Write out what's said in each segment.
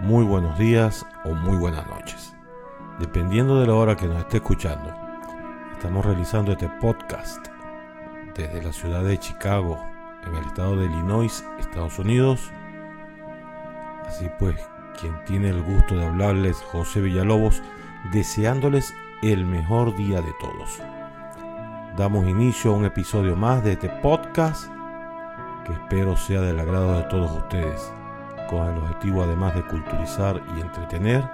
muy buenos días o muy buenas noches. Dependiendo de la hora que nos esté escuchando, estamos realizando este podcast desde la ciudad de Chicago, en el estado de Illinois, Estados Unidos. Así pues, quien tiene el gusto de hablarles, José Villalobos, deseándoles el mejor día de todos. Damos inicio a un episodio más de este podcast que espero sea del agrado de todos ustedes con el objetivo además de culturizar y entretener,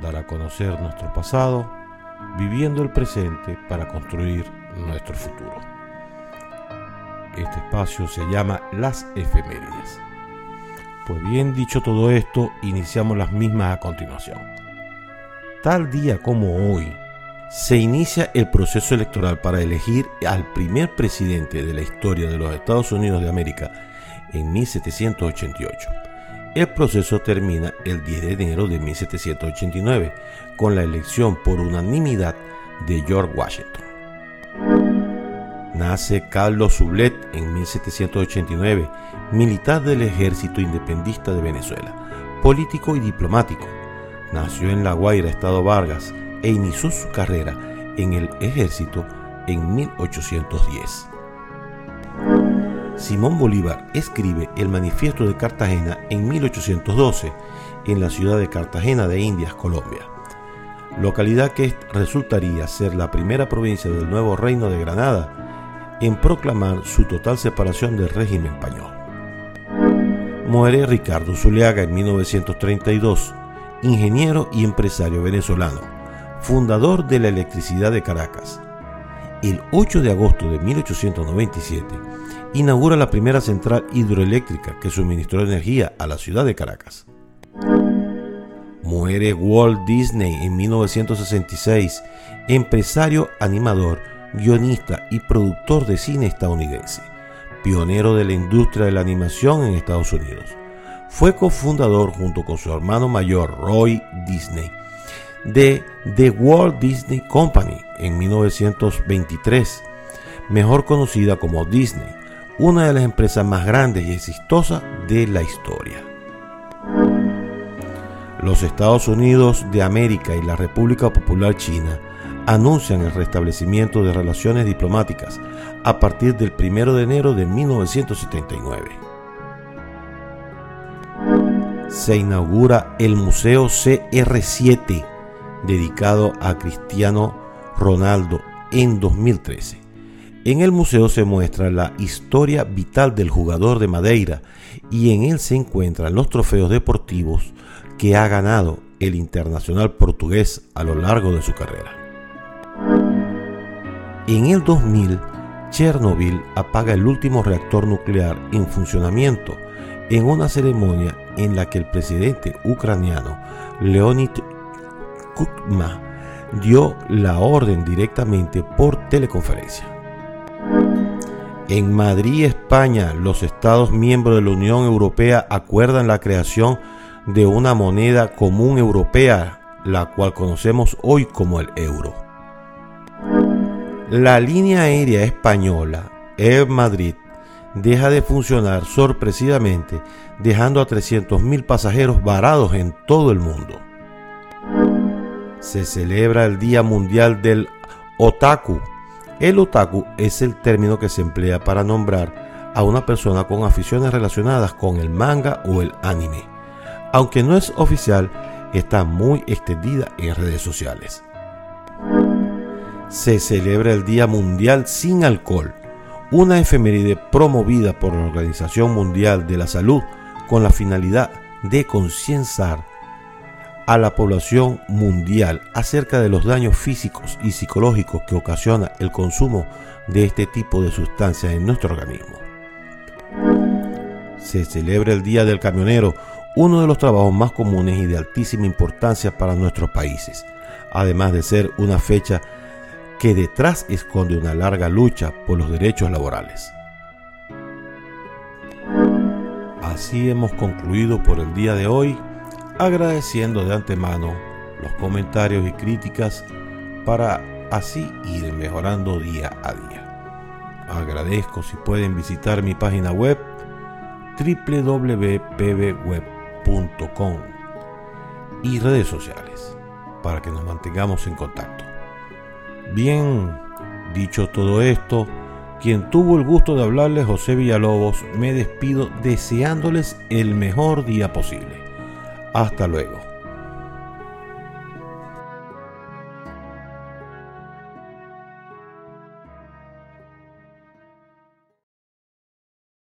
dar a conocer nuestro pasado, viviendo el presente para construir nuestro futuro. Este espacio se llama Las Efemérides. Pues bien dicho todo esto, iniciamos las mismas a continuación. Tal día como hoy, se inicia el proceso electoral para elegir al primer presidente de la historia de los Estados Unidos de América en 1788 el proceso termina el 10 de enero de 1789 con la elección por unanimidad de George Washington. Nace Carlos Sublet en 1789, militar del ejército independista de Venezuela, político y diplomático. Nació en La Guaira, Estado Vargas, e inició su carrera en el ejército en 1810. Simón Bolívar escribe el Manifiesto de Cartagena en 1812 en la ciudad de Cartagena de Indias, Colombia, localidad que resultaría ser la primera provincia del nuevo reino de Granada en proclamar su total separación del régimen español. Muere Ricardo Zuliaga en 1932, ingeniero y empresario venezolano, fundador de la electricidad de Caracas. El 8 de agosto de 1897, inaugura la primera central hidroeléctrica que suministró energía a la ciudad de Caracas. Muere Walt Disney en 1966, empresario, animador, guionista y productor de cine estadounidense, pionero de la industria de la animación en Estados Unidos. Fue cofundador junto con su hermano mayor Roy Disney de The Walt Disney Company en 1923, mejor conocida como Disney, una de las empresas más grandes y exitosas de la historia. Los Estados Unidos de América y la República Popular China anuncian el restablecimiento de relaciones diplomáticas a partir del 1 de enero de 1979. Se inaugura el Museo CR7 dedicado a Cristiano Ronaldo en 2013. En el museo se muestra la historia vital del jugador de Madeira y en él se encuentran los trofeos deportivos que ha ganado el internacional portugués a lo largo de su carrera. En el 2000, Chernobyl apaga el último reactor nuclear en funcionamiento en una ceremonia en la que el presidente ucraniano Leonid Kukma dio la orden directamente por teleconferencia. En Madrid, España, los Estados miembros de la Unión Europea acuerdan la creación de una moneda común europea, la cual conocemos hoy como el euro. La línea aérea española Air Madrid deja de funcionar sorpresivamente, dejando a 300.000 pasajeros varados en todo el mundo. Se celebra el Día Mundial del Otaku, el otaku es el término que se emplea para nombrar a una persona con aficiones relacionadas con el manga o el anime. Aunque no es oficial, está muy extendida en redes sociales. Se celebra el Día Mundial sin Alcohol, una efeméride promovida por la Organización Mundial de la Salud con la finalidad de concienciar a la población mundial acerca de los daños físicos y psicológicos que ocasiona el consumo de este tipo de sustancias en nuestro organismo. Se celebra el Día del Camionero, uno de los trabajos más comunes y de altísima importancia para nuestros países, además de ser una fecha que detrás esconde una larga lucha por los derechos laborales. Así hemos concluido por el día de hoy agradeciendo de antemano los comentarios y críticas para así ir mejorando día a día. Agradezco si pueden visitar mi página web www.pbweb.com y redes sociales para que nos mantengamos en contacto. Bien, dicho todo esto, quien tuvo el gusto de hablarles José Villalobos, me despido deseándoles el mejor día posible. Hasta luego.